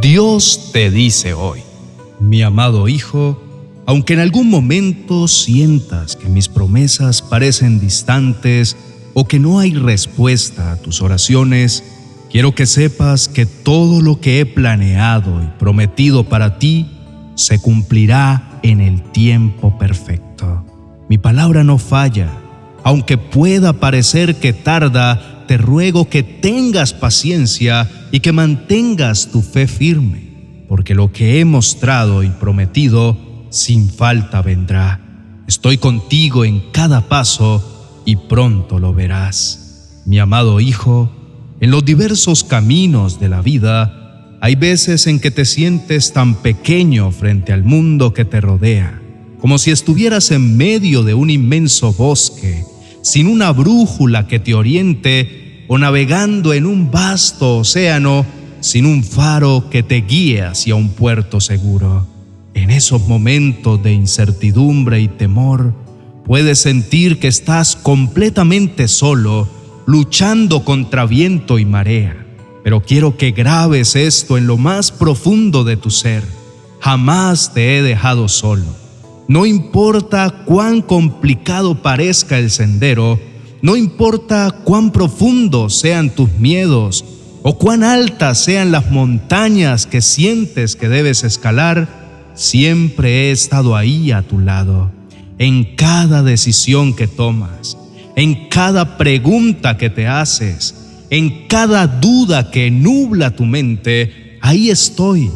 Dios te dice hoy, mi amado Hijo, aunque en algún momento sientas que mis promesas parecen distantes o que no hay respuesta a tus oraciones, quiero que sepas que todo lo que he planeado y prometido para ti se cumplirá en el tiempo perfecto. Mi palabra no falla. Aunque pueda parecer que tarda, te ruego que tengas paciencia y que mantengas tu fe firme, porque lo que he mostrado y prometido sin falta vendrá. Estoy contigo en cada paso y pronto lo verás. Mi amado Hijo, en los diversos caminos de la vida, hay veces en que te sientes tan pequeño frente al mundo que te rodea, como si estuvieras en medio de un inmenso bosque, sin una brújula que te oriente o navegando en un vasto océano sin un faro que te guíe hacia un puerto seguro. En esos momentos de incertidumbre y temor, puedes sentir que estás completamente solo, luchando contra viento y marea. Pero quiero que grabes esto en lo más profundo de tu ser. Jamás te he dejado solo. No importa cuán complicado parezca el sendero, no importa cuán profundos sean tus miedos o cuán altas sean las montañas que sientes que debes escalar, siempre he estado ahí a tu lado, en cada decisión que tomas, en cada pregunta que te haces, en cada duda que nubla tu mente, ahí estoy,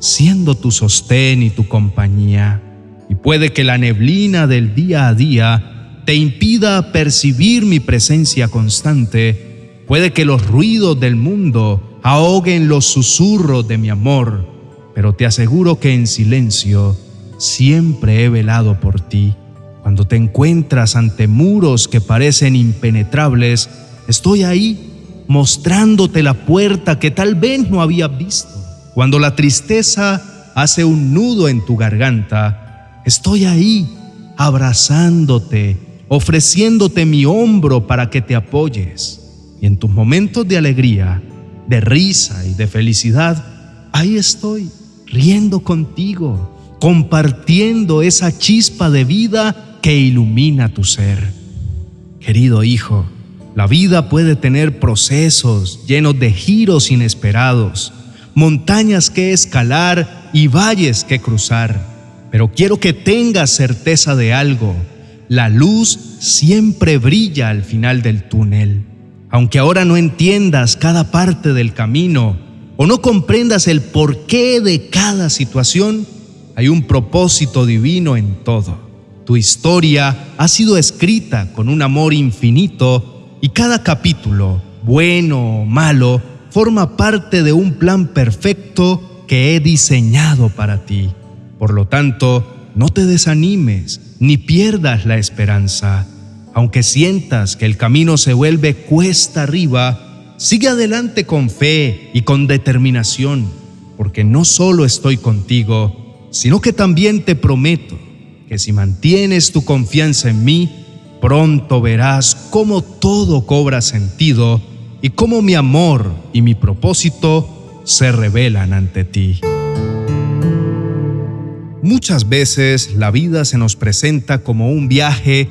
siendo tu sostén y tu compañía. Y puede que la neblina del día a día te impida percibir mi presencia constante, puede que los ruidos del mundo ahoguen los susurros de mi amor, pero te aseguro que en silencio siempre he velado por ti. Cuando te encuentras ante muros que parecen impenetrables, estoy ahí mostrándote la puerta que tal vez no habías visto. Cuando la tristeza hace un nudo en tu garganta, estoy ahí abrazándote, ofreciéndote mi hombro para que te apoyes. Y en tus momentos de alegría, de risa y de felicidad, ahí estoy riendo contigo, compartiendo esa chispa de vida que ilumina tu ser. Querido hijo, la vida puede tener procesos llenos de giros inesperados, montañas que escalar y valles que cruzar. Pero quiero que tengas certeza de algo. La luz siempre brilla al final del túnel. Aunque ahora no entiendas cada parte del camino, o no comprendas el porqué de cada situación, hay un propósito divino en todo. Tu historia ha sido escrita con un amor infinito y cada capítulo, bueno o malo, forma parte de un plan perfecto que he diseñado para ti. Por lo tanto, no te desanimes ni pierdas la esperanza. Aunque sientas que el camino se vuelve cuesta arriba, Sigue adelante con fe y con determinación, porque no solo estoy contigo, sino que también te prometo que si mantienes tu confianza en mí, pronto verás cómo todo cobra sentido y cómo mi amor y mi propósito se revelan ante ti. Muchas veces la vida se nos presenta como un viaje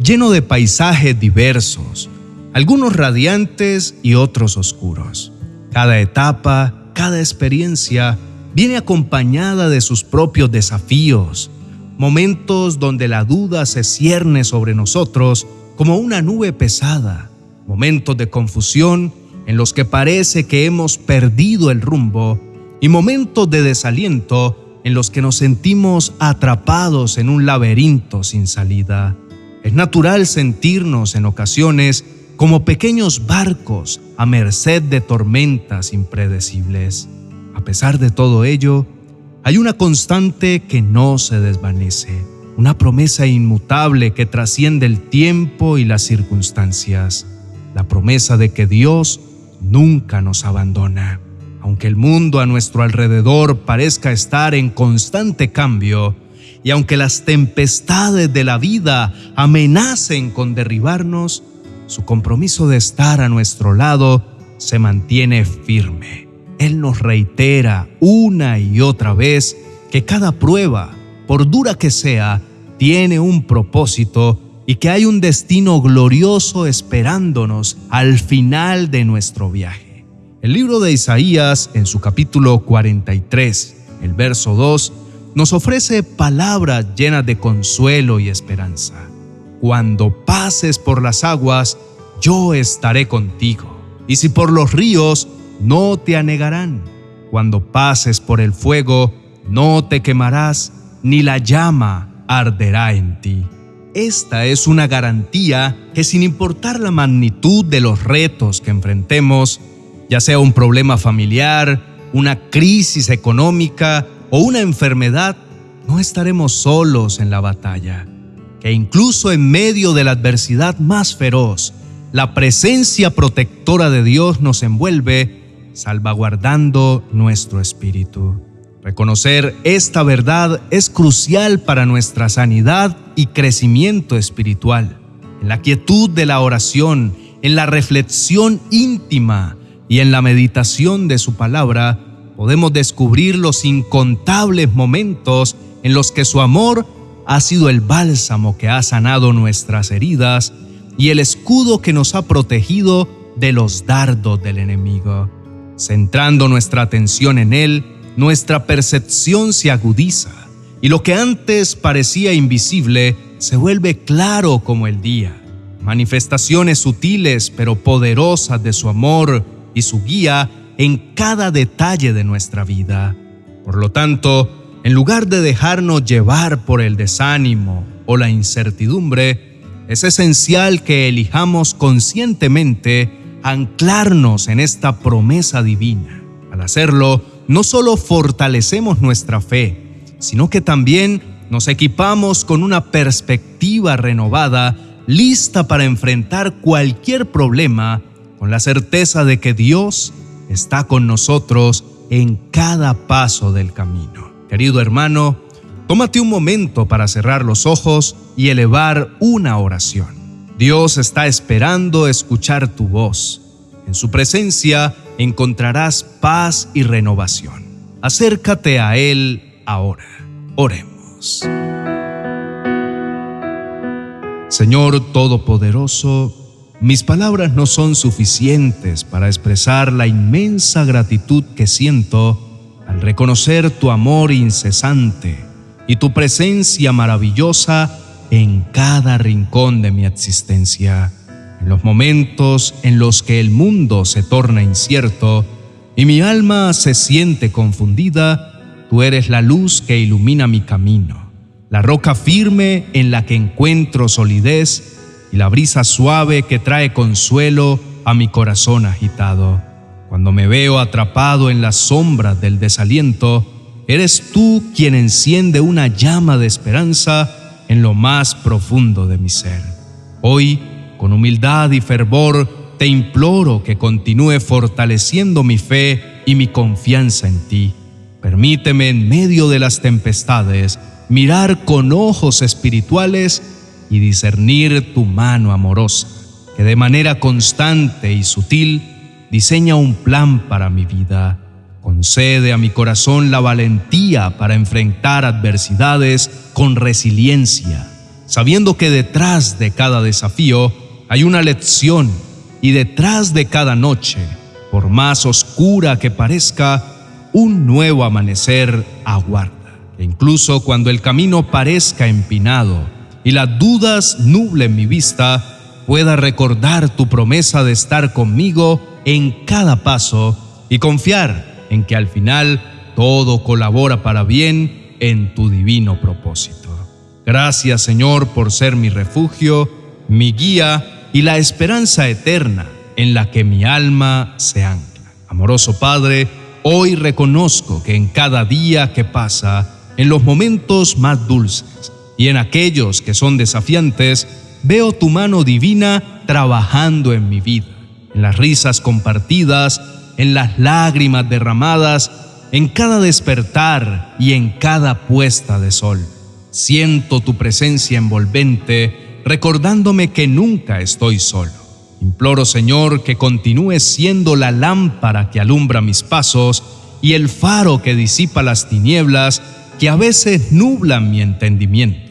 lleno de paisajes diversos, algunos radiantes y otros oscuros. Cada etapa, cada experiencia viene acompañada de sus propios desafíos, momentos donde la duda se cierne sobre nosotros como una nube pesada, momentos de confusión en los que parece que hemos perdido el rumbo y momentos de desaliento en los que nos sentimos atrapados en un laberinto sin salida. Es natural sentirnos en ocasiones como pequeños barcos a merced de tormentas impredecibles. A pesar de todo ello, hay una constante que no se desvanece, una promesa inmutable que trasciende el tiempo y las circunstancias, la promesa de que Dios nunca nos abandona. Aunque el mundo a nuestro alrededor parezca estar en constante cambio, y aunque las tempestades de la vida amenacen con derribarnos, su compromiso de estar a nuestro lado se mantiene firme. Él nos reitera una y otra vez que cada prueba, por dura que sea, tiene un propósito y que hay un destino glorioso esperándonos al final de nuestro viaje. El libro de Isaías, en su capítulo 43, el verso 2, nos ofrece palabras llenas de consuelo y esperanza. Cuando pases por las aguas, yo estaré contigo, y si por los ríos, no te anegarán. Cuando pases por el fuego, no te quemarás, ni la llama arderá en ti. Esta es una garantía que sin importar la magnitud de los retos que enfrentemos, ya sea un problema familiar, una crisis económica o una enfermedad, no estaremos solos en la batalla, que incluso en medio de la adversidad más feroz, la presencia protectora de Dios nos envuelve, salvaguardando nuestro espíritu. Reconocer esta verdad es crucial para nuestra sanidad y crecimiento espiritual. En la quietud de la oración, en la reflexión íntima y en la meditación de su palabra, podemos descubrir los incontables momentos en los que su amor ha sido el bálsamo que ha sanado nuestras heridas y el escudo que nos ha protegido de los dardos del enemigo. Centrando nuestra atención en Él, nuestra percepción se agudiza y lo que antes parecía invisible se vuelve claro como el día. Manifestaciones sutiles pero poderosas de su amor y su guía en cada detalle de nuestra vida. Por lo tanto, en lugar de dejarnos llevar por el desánimo o la incertidumbre, es esencial que elijamos conscientemente anclarnos en esta promesa divina. Al hacerlo, no solo fortalecemos nuestra fe, sino que también nos equipamos con una perspectiva renovada, lista para enfrentar cualquier problema, con la certeza de que Dios está con nosotros en cada paso del camino. Querido hermano, tómate un momento para cerrar los ojos y elevar una oración. Dios está esperando escuchar tu voz. En su presencia encontrarás paz y renovación. Acércate a Él ahora. Oremos. Señor Todopoderoso, mis palabras no son suficientes para expresar la inmensa gratitud que siento al reconocer tu amor incesante y tu presencia maravillosa en cada rincón de mi existencia. En los momentos en los que el mundo se torna incierto y mi alma se siente confundida, tú eres la luz que ilumina mi camino, la roca firme en la que encuentro solidez y la brisa suave que trae consuelo a mi corazón agitado. Cuando me veo atrapado en las sombras del desaliento, eres tú quien enciende una llama de esperanza en lo más profundo de mi ser. Hoy, con humildad y fervor, te imploro que continúe fortaleciendo mi fe y mi confianza en ti. Permíteme en medio de las tempestades mirar con ojos espirituales y discernir tu mano amorosa, que de manera constante y sutil diseña un plan para mi vida. Concede a mi corazón la valentía para enfrentar adversidades con resiliencia, sabiendo que detrás de cada desafío hay una lección y detrás de cada noche, por más oscura que parezca, un nuevo amanecer aguarda. E incluso cuando el camino parezca empinado, y las dudas nublen mi vista, pueda recordar tu promesa de estar conmigo en cada paso y confiar en que al final todo colabora para bien en tu divino propósito. Gracias Señor por ser mi refugio, mi guía y la esperanza eterna en la que mi alma se ancla. Amoroso Padre, hoy reconozco que en cada día que pasa, en los momentos más dulces, y en aquellos que son desafiantes, veo tu mano divina trabajando en mi vida, en las risas compartidas, en las lágrimas derramadas, en cada despertar y en cada puesta de sol. Siento tu presencia envolvente, recordándome que nunca estoy solo. Imploro, Señor, que continúes siendo la lámpara que alumbra mis pasos y el faro que disipa las tinieblas que a veces nublan mi entendimiento.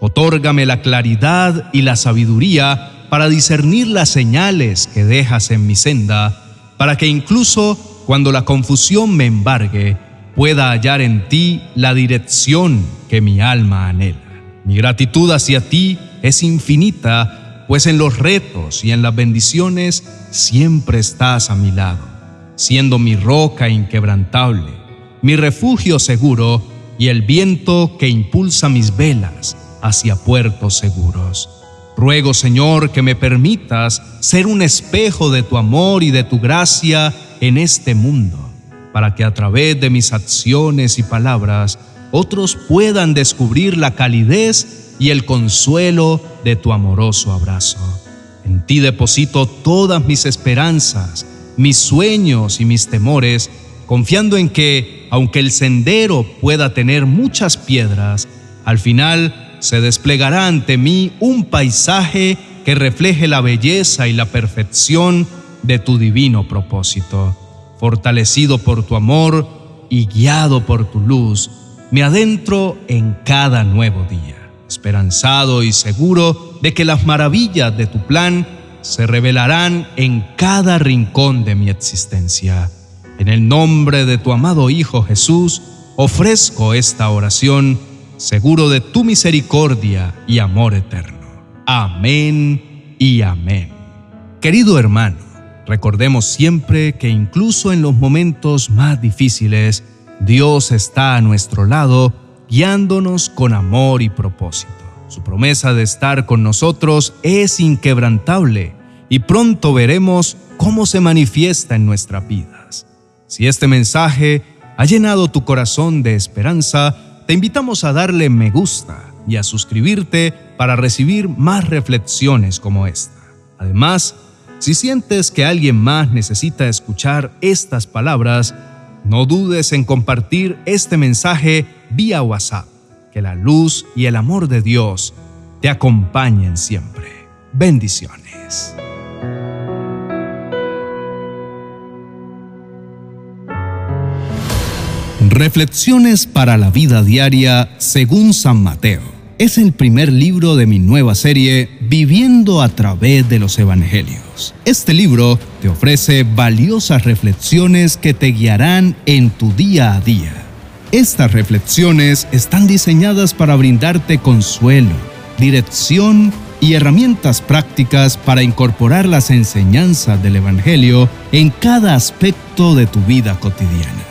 Otórgame la claridad y la sabiduría para discernir las señales que dejas en mi senda, para que incluso cuando la confusión me embargue, pueda hallar en ti la dirección que mi alma anhela. Mi gratitud hacia ti es infinita, pues en los retos y en las bendiciones siempre estás a mi lado, siendo mi roca inquebrantable, mi refugio seguro y el viento que impulsa mis velas hacia puertos seguros. Ruego, Señor, que me permitas ser un espejo de tu amor y de tu gracia en este mundo, para que a través de mis acciones y palabras otros puedan descubrir la calidez y el consuelo de tu amoroso abrazo. En ti deposito todas mis esperanzas, mis sueños y mis temores, confiando en que, aunque el sendero pueda tener muchas piedras, al final se desplegará ante mí un paisaje que refleje la belleza y la perfección de tu divino propósito. Fortalecido por tu amor y guiado por tu luz, me adentro en cada nuevo día, esperanzado y seguro de que las maravillas de tu plan se revelarán en cada rincón de mi existencia. En el nombre de tu amado Hijo Jesús, ofrezco esta oración, seguro de tu misericordia y amor eterno. Amén y amén. Querido hermano, recordemos siempre que incluso en los momentos más difíciles, Dios está a nuestro lado, guiándonos con amor y propósito. Su promesa de estar con nosotros es inquebrantable y pronto veremos cómo se manifiesta en nuestras vidas. Si este mensaje ha llenado tu corazón de esperanza, te invitamos a darle me gusta y a suscribirte para recibir más reflexiones como esta. Además, si sientes que alguien más necesita escuchar estas palabras, no dudes en compartir este mensaje vía WhatsApp. Que la luz y el amor de Dios te acompañen siempre. Bendiciones. Reflexiones para la vida diaria según San Mateo. Es el primer libro de mi nueva serie Viviendo a través de los Evangelios. Este libro te ofrece valiosas reflexiones que te guiarán en tu día a día. Estas reflexiones están diseñadas para brindarte consuelo, dirección y herramientas prácticas para incorporar las enseñanzas del Evangelio en cada aspecto de tu vida cotidiana.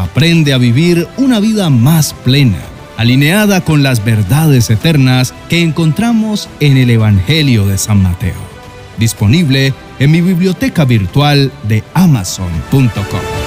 Aprende a vivir una vida más plena, alineada con las verdades eternas que encontramos en el Evangelio de San Mateo. Disponible en mi biblioteca virtual de amazon.com.